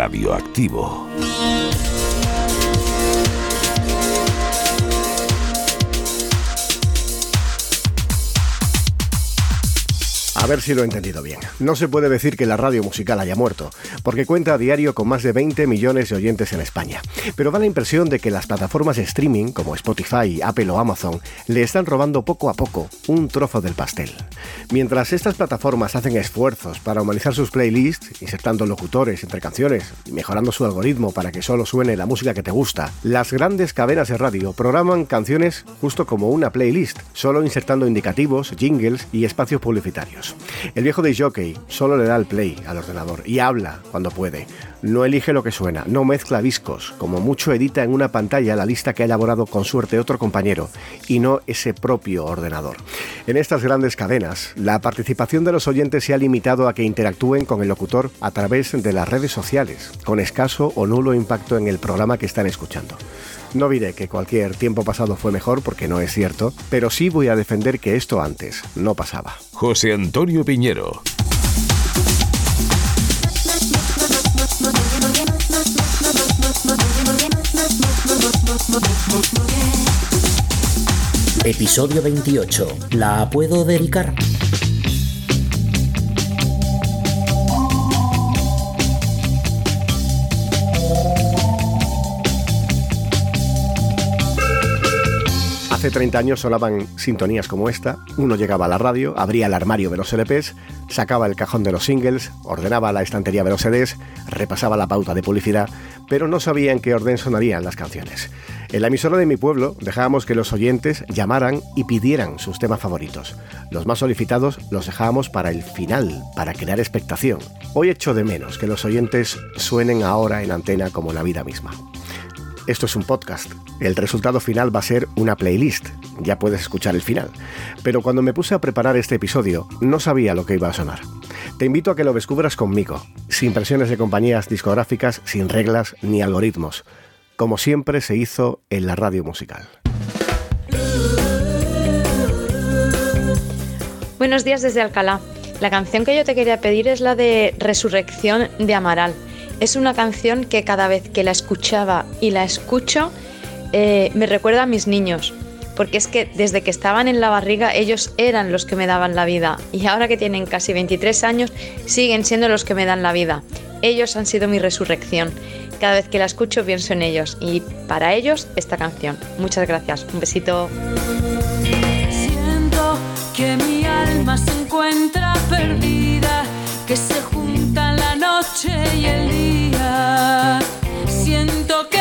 radioactivo. A ver si lo he entendido bien. No se puede decir que la radio musical haya muerto, porque cuenta a diario con más de 20 millones de oyentes en España. Pero da la impresión de que las plataformas de streaming, como Spotify, Apple o Amazon, le están robando poco a poco un trozo del pastel. Mientras estas plataformas hacen esfuerzos para humanizar sus playlists, insertando locutores entre canciones y mejorando su algoritmo para que solo suene la música que te gusta, las grandes cadenas de radio programan canciones justo como una playlist, solo insertando indicativos, jingles y espacios publicitarios. El viejo de jockey solo le da el play al ordenador y habla cuando puede. No elige lo que suena, no mezcla discos, como mucho edita en una pantalla la lista que ha elaborado con suerte otro compañero y no ese propio ordenador. En estas grandes cadenas, la participación de los oyentes se ha limitado a que interactúen con el locutor a través de las redes sociales, con escaso o nulo impacto en el programa que están escuchando. No diré que cualquier tiempo pasado fue mejor porque no es cierto, pero sí voy a defender que esto antes no pasaba. José Antonio Piñero. Episodio 28. ¿La puedo dedicar? Hace 30 años sonaban sintonías como esta. Uno llegaba a la radio, abría el armario de los LPs, sacaba el cajón de los singles, ordenaba la estantería de los CDs, repasaba la pauta de publicidad, pero no sabía en qué orden sonarían las canciones. En la emisora de mi pueblo dejábamos que los oyentes llamaran y pidieran sus temas favoritos. Los más solicitados los dejábamos para el final, para crear expectación. Hoy echo de menos que los oyentes suenen ahora en antena como la vida misma. Esto es un podcast. El resultado final va a ser una playlist. Ya puedes escuchar el final. Pero cuando me puse a preparar este episodio, no sabía lo que iba a sonar. Te invito a que lo descubras conmigo, sin presiones de compañías discográficas, sin reglas ni algoritmos, como siempre se hizo en la radio musical. Buenos días desde Alcalá. La canción que yo te quería pedir es la de Resurrección de Amaral. Es una canción que cada vez que la escuchaba y la escucho eh, me recuerda a mis niños, porque es que desde que estaban en la barriga ellos eran los que me daban la vida y ahora que tienen casi 23 años siguen siendo los que me dan la vida. Ellos han sido mi resurrección. Cada vez que la escucho pienso en ellos y para ellos esta canción. Muchas gracias. Un besito. Siento que mi alma se encuentra perdida, que se juntan la noche y el día. Siento que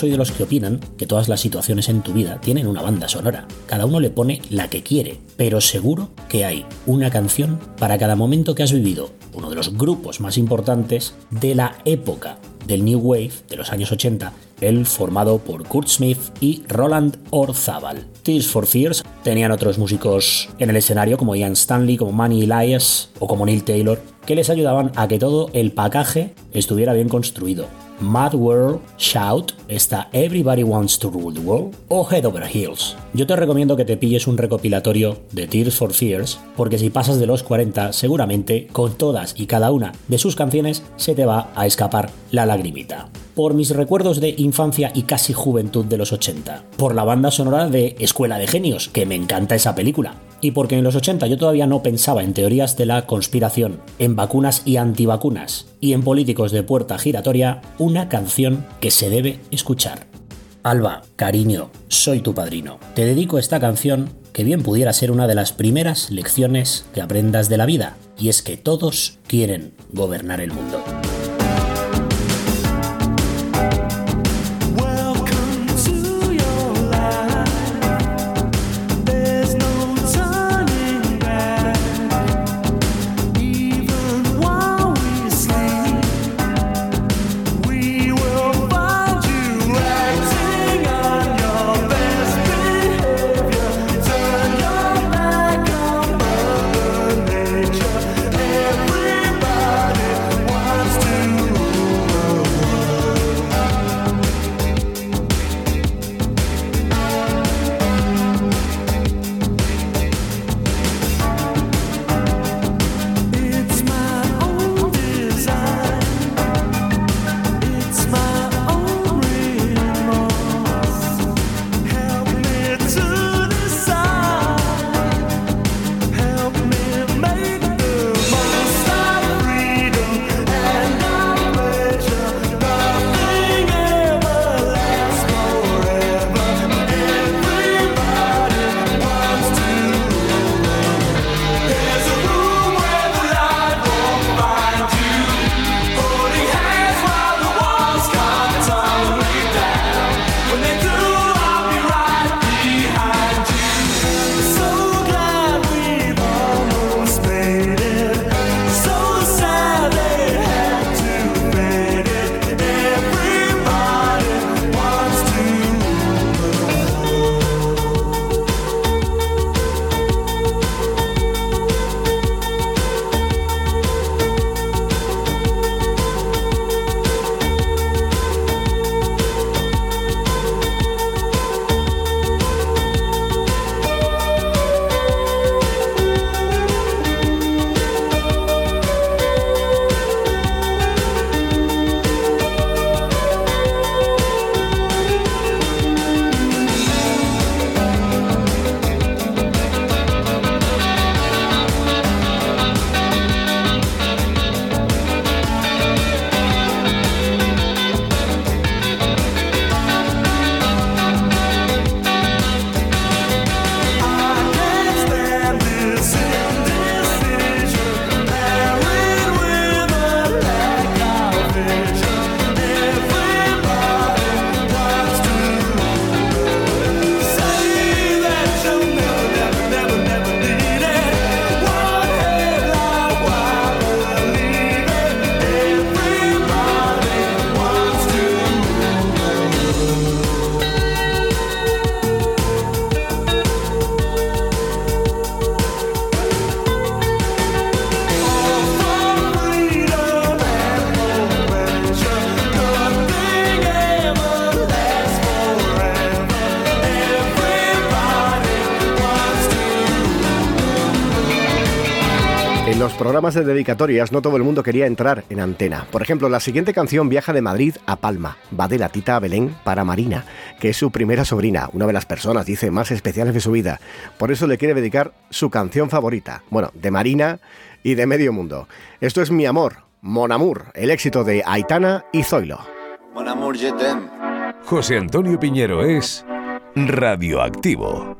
soy de los que opinan que todas las situaciones en tu vida tienen una banda sonora. Cada uno le pone la que quiere, pero seguro que hay una canción para cada momento que has vivido. Uno de los grupos más importantes de la época del New Wave de los años 80, el formado por Kurt Smith y Roland Orzabal. Tears for Fears tenían otros músicos en el escenario como Ian Stanley, como Manny Elias o como Neil Taylor, que les ayudaban a que todo el pacaje estuviera bien construido. Mad World, Shout, está Everybody Wants to Rule the World o Head Over Heels. Yo te recomiendo que te pilles un recopilatorio de Tears for Fears, porque si pasas de los 40, seguramente con todas y cada una de sus canciones se te va a escapar la lagrimita. Por mis recuerdos de infancia y casi juventud de los 80, por la banda sonora de Escuela de Genios, que me encanta esa película, y porque en los 80 yo todavía no pensaba en teorías de la conspiración, en vacunas y antivacunas, y en políticos de puerta giratoria, una canción que se debe escuchar. Alba, cariño, soy tu padrino. Te dedico esta canción que bien pudiera ser una de las primeras lecciones que aprendas de la vida, y es que todos quieren gobernar el mundo. Programas de dedicatorias no todo el mundo quería entrar en antena. Por ejemplo, la siguiente canción viaja de Madrid a Palma. Va de la tita a Belén para Marina, que es su primera sobrina, una de las personas, dice, más especiales de su vida. Por eso le quiere dedicar su canción favorita. Bueno, de Marina y de medio mundo. Esto es Mi Amor, Mon Amour, el éxito de Aitana y Zoilo. Mon Amour, José Antonio Piñero es radioactivo.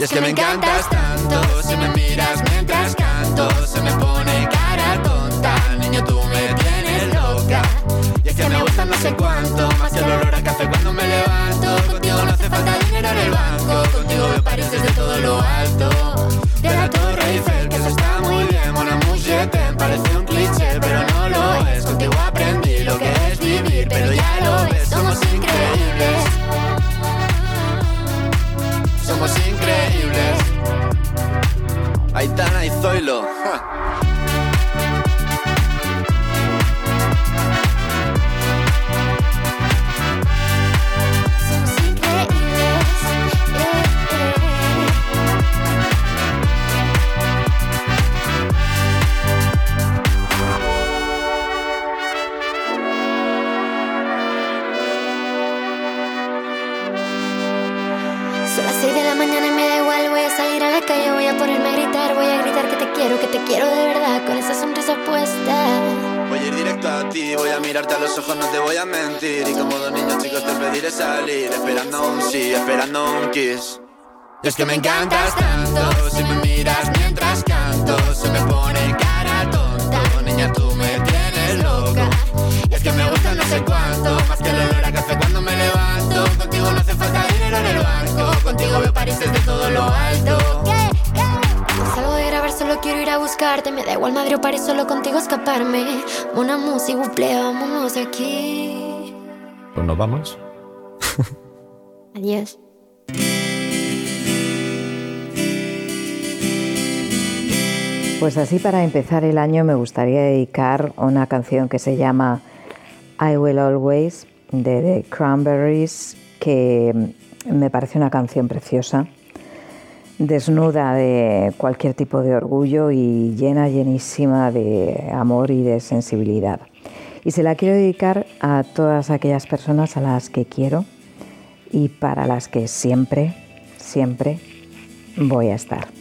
Es que me encantas tanto, si me miras mientras canto, se me pone cara tonta. Niño, tú me tienes loca. Y es que me gusta no sé cuánto, más que el olor que me encantas tanto, si me miras mientras canto, se me pone cara tonta. Niña, tú me tienes loca. Y es que me gusta no sé cuánto, más que el olor a café cuando me levanto. Contigo no hace falta dinero en el banco, contigo veo París desde todo lo alto. Salgo de grabar, solo quiero ir a buscarte. Me da igual Madrid o París, solo contigo escaparme. Una música, buple, vámonos de aquí. Pues nos vamos. Adiós. Pues así para empezar el año me gustaría dedicar una canción que se llama I Will Always de The Cranberries, que me parece una canción preciosa, desnuda de cualquier tipo de orgullo y llena, llenísima de amor y de sensibilidad. Y se la quiero dedicar a todas aquellas personas a las que quiero y para las que siempre, siempre voy a estar.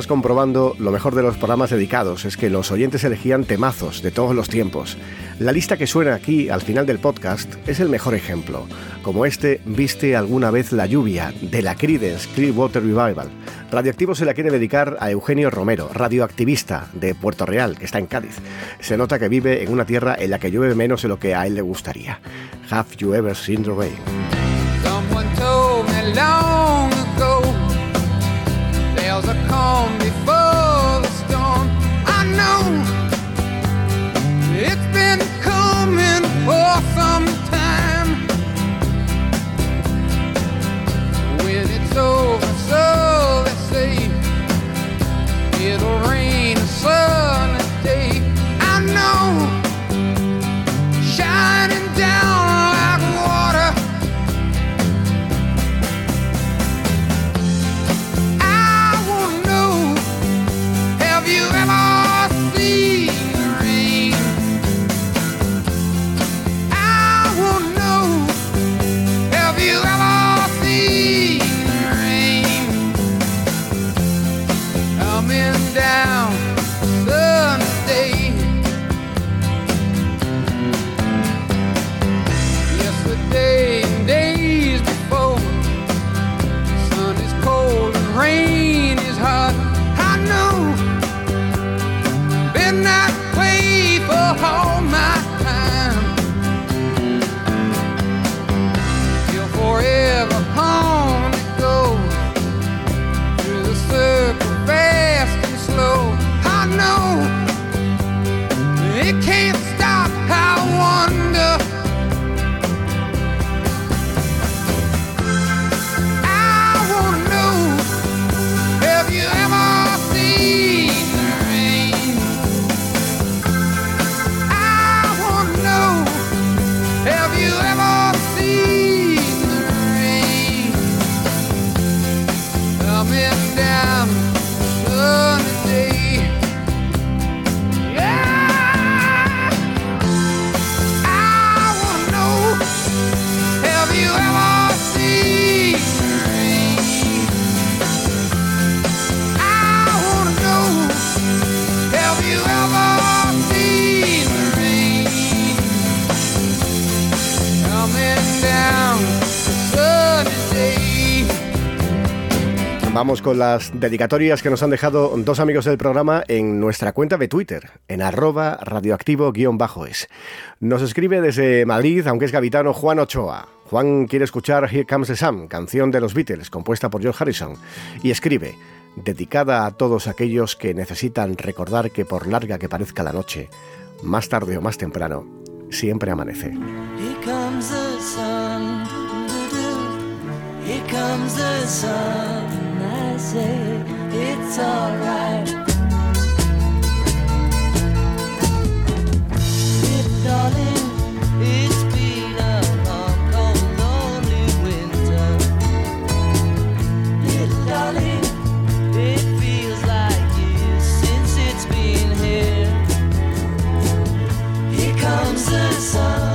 Estás comprobando, lo mejor de los programas dedicados es que los oyentes elegían temazos de todos los tiempos. La lista que suena aquí al final del podcast es el mejor ejemplo, como este Viste alguna vez la lluvia de la Creedence Clearwater Revival. Radioactivo se la quiere dedicar a Eugenio Romero, radioactivista de Puerto Real, que está en Cádiz. Se nota que vive en una tierra en la que llueve menos de lo que a él le gustaría. Have you ever seen the rain? Before the storm. I know it's been coming for some time. When it's over, so they say it'll rain a Vamos con las dedicatorias que nos han dejado dos amigos del programa en nuestra cuenta de Twitter, en arroba radioactivo-es. Nos escribe desde Madrid, aunque es gavitano, Juan Ochoa. Juan quiere escuchar Here Comes the Sun, canción de los Beatles, compuesta por George Harrison, y escribe, dedicada a todos aquellos que necesitan recordar que por larga que parezca la noche, más tarde o más temprano, siempre amanece. Here. Say it's alright. Darling, it's been a long, cold, lonely winter. Darling, it feels like years since it's been here. Here comes the sun.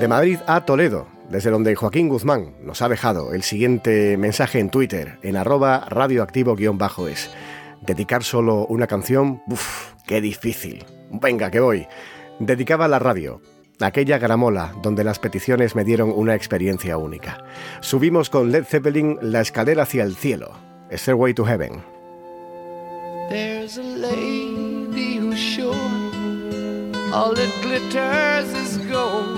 De Madrid a Toledo, desde donde Joaquín Guzmán nos ha dejado el siguiente mensaje en Twitter, en arroba radioactivo-es. Dedicar solo una canción, uff, qué difícil. Venga, que voy. Dedicaba la radio, aquella gramola donde las peticiones me dieron una experiencia única. Subimos con Led Zeppelin la escalera hacia el cielo, Stairway to Heaven. There's a lady who's all that glitters is gold,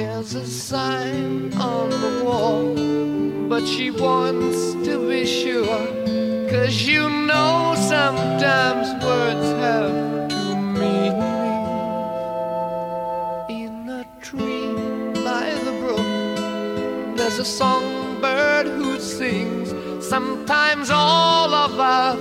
There's a sign on the wall, but she wants to be sure. Cause you know sometimes words have two meanings. In a tree by the brook, there's a songbird who sings. Sometimes all of our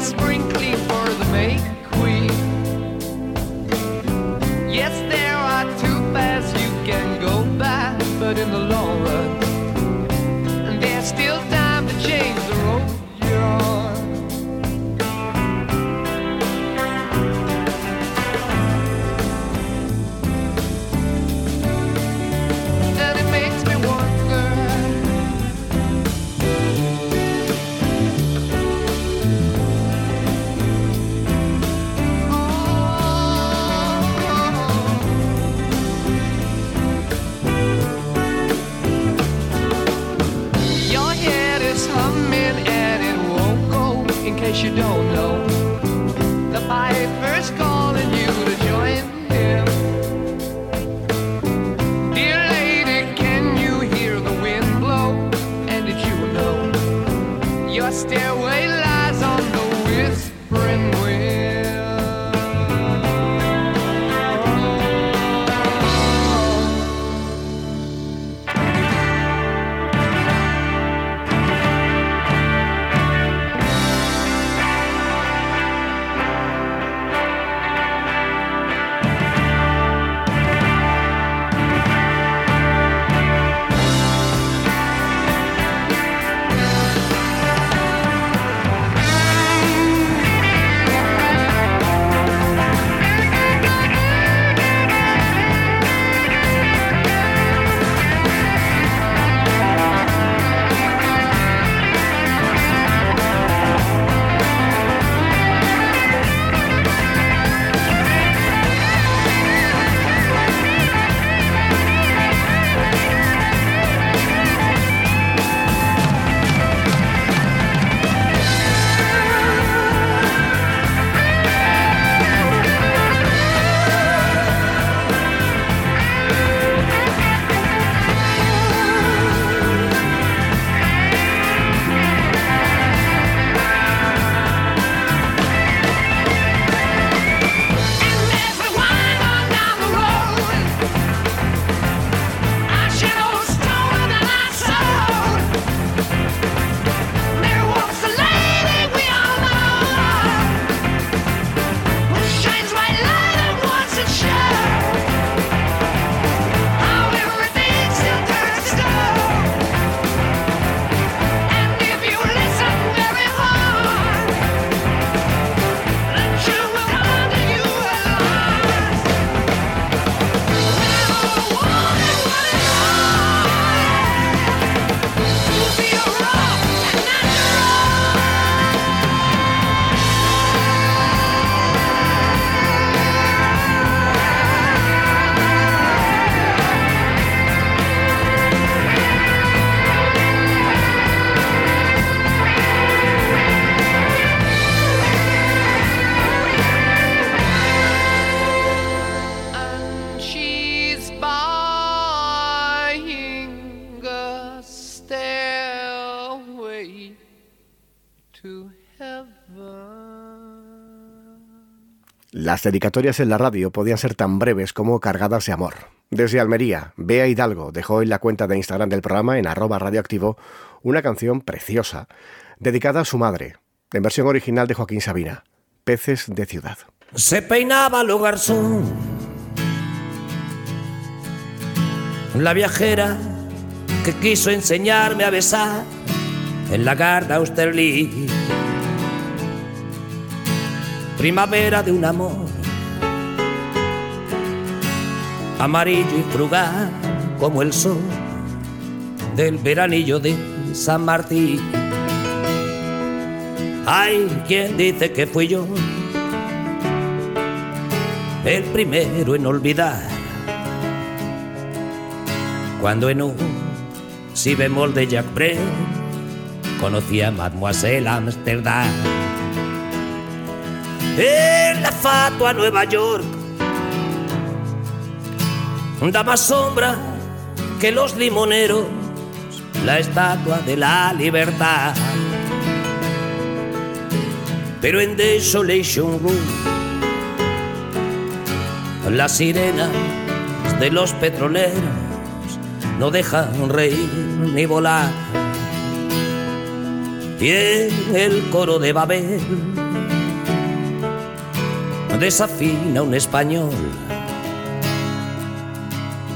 spring las dedicatorias en la radio podían ser tan breves como cargadas de amor. Desde Almería, Bea Hidalgo dejó en la cuenta de Instagram del programa en arroba radioactivo una canción preciosa dedicada a su madre, en versión original de Joaquín Sabina, Peces de Ciudad. Se peinaba lo garzón, la viajera que quiso enseñarme a besar en la garda Austerlitz. Primavera de un amor amarillo y frugal como el sol del veranillo de San Martín. Hay quien dice que fui yo el primero en olvidar cuando en un si bemol de Jack Brel conocí a Mademoiselle Amsterdam. En la fatua Nueva York da más sombra que los limoneros la estatua de la libertad. Pero en Desolation Room las sirenas de los petroleros no dejan reír ni volar. Y en el coro de Babel desafina un español.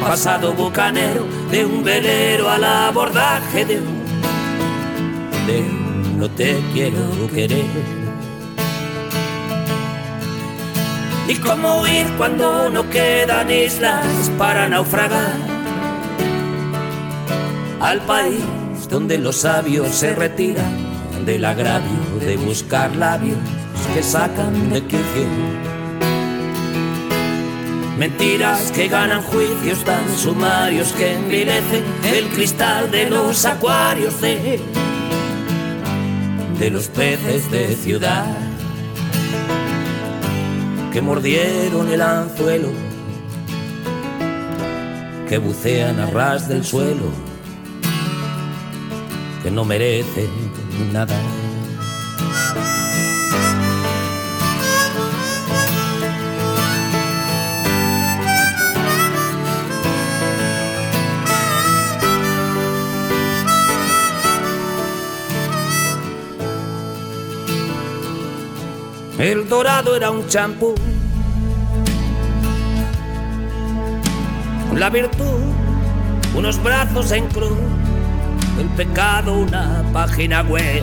pasado bucanero, de un velero al abordaje de un, de un no te quiero querer. Y cómo huir cuando no quedan islas para naufragar al país donde los sabios se retiran del agravio de buscar labios que sacan de quicio Mentiras que ganan juicios tan sumarios que envilecen el cristal de los acuarios de, de los peces de ciudad que mordieron el anzuelo, que bucean a ras del suelo, que no merecen nada. El dorado era un champú. La virtud, unos brazos en cruz. El pecado, una página web.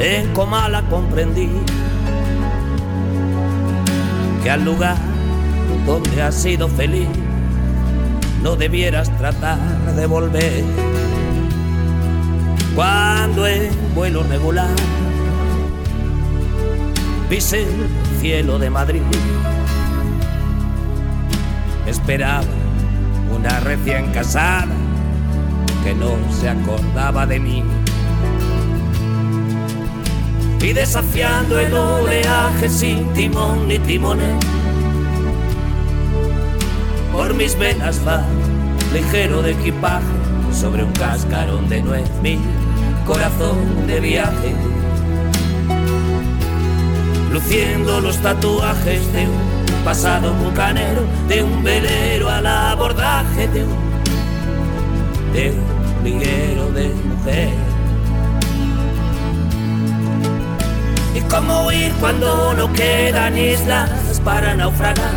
En Comala comprendí que al lugar donde has sido feliz no debieras tratar de volver. Cuando en vuelo regular pise el cielo de Madrid. Esperaba una recién casada que no se acordaba de mí. Y desafiando el oleaje sin timón ni timonel, por mis venas va ligero de equipaje sobre un cascarón de nuez mi corazón de viaje luciendo los tatuajes de un pasado bucanero, de un velero al abordaje de un, de un liguero de mujer. Y cómo huir cuando no quedan islas para naufragar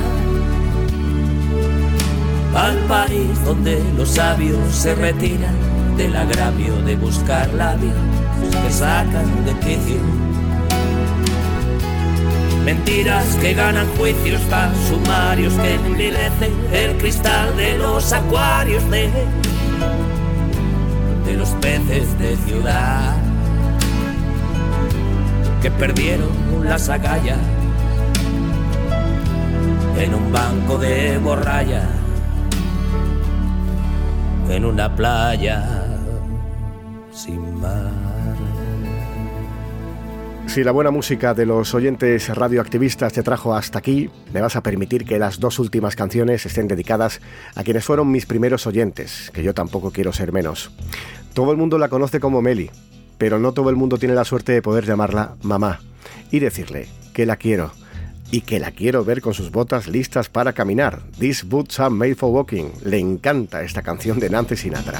al país donde los sabios se retiran del agravio de buscar labios que sacan de quicio Mentiras que ganan juicios tan sumarios que envilecen el cristal de los acuarios de, los peces de ciudad que perdieron las agallas en un banco de borralla, en una playa sin mar. Si la buena música de los oyentes radioactivistas te trajo hasta aquí, me vas a permitir que las dos últimas canciones estén dedicadas a quienes fueron mis primeros oyentes, que yo tampoco quiero ser menos. Todo el mundo la conoce como Meli, pero no todo el mundo tiene la suerte de poder llamarla mamá y decirle que la quiero y que la quiero ver con sus botas listas para caminar. These boots are made for walking. Le encanta esta canción de Nancy Sinatra.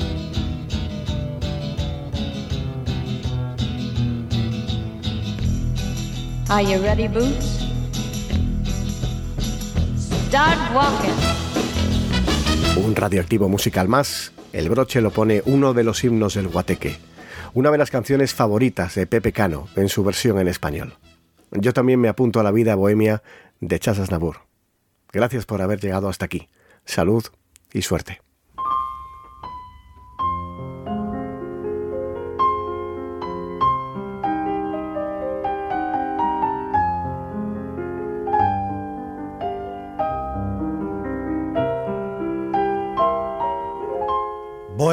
Are you ready, Boots? Start walking. Un radioactivo musical más, el broche lo pone uno de los himnos del guateque, una de las canciones favoritas de Pepe Cano en su versión en español. Yo también me apunto a la vida bohemia de Chasas Nabur. Gracias por haber llegado hasta aquí. Salud y suerte.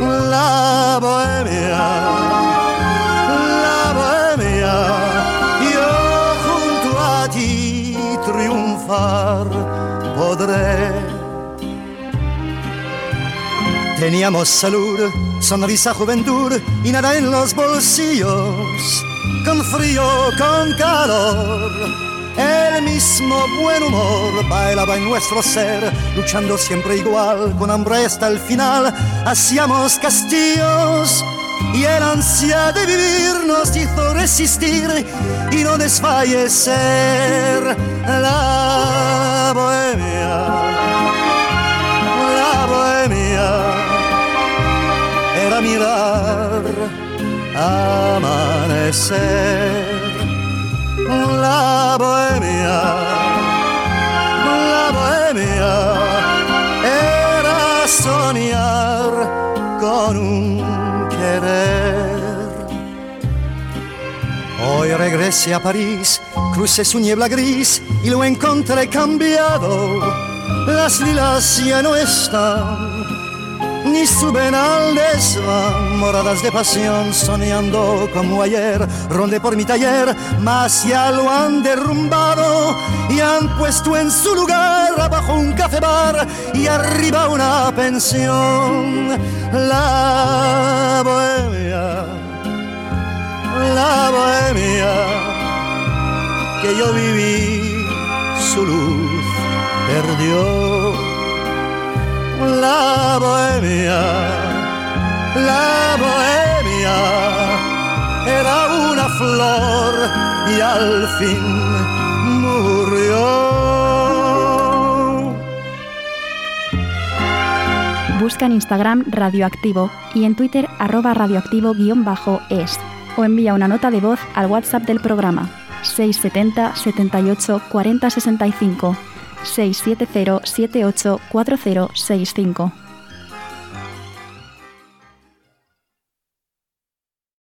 la bohemia, la bohemia, yo junto a ti triunfar podré. Teníamos salud, sonrisa, juventud y nada en los bolsillos, con frío, con calor el mismo buen humor bailaba en nuestro ser, luchando siempre igual, con hambre hasta el final. Hacíamos castillos y el ansia de vivir nos hizo resistir y no desfallecer. La bohemia, la bohemia era mirar amanecer. La bohemia, la bohemia era soñar con un querer. Hoy regresé a París, crucé su niebla gris y lo encontré cambiado. Las lilas ya no están, ni suben al desván, moradas de pasión, soñando como ayer. Rondé por mi taller, mas ya lo han derrumbado y han puesto en su lugar abajo un café bar y arriba una pensión. La bohemia, la bohemia que yo viví, su luz perdió la bohemia, la bohemia era una flor y al fin murió. Busca en Instagram Radioactivo y en Twitter arroba radioactivo-es o envía una nota de voz al WhatsApp del programa 670 78 40 65 670 78 4065.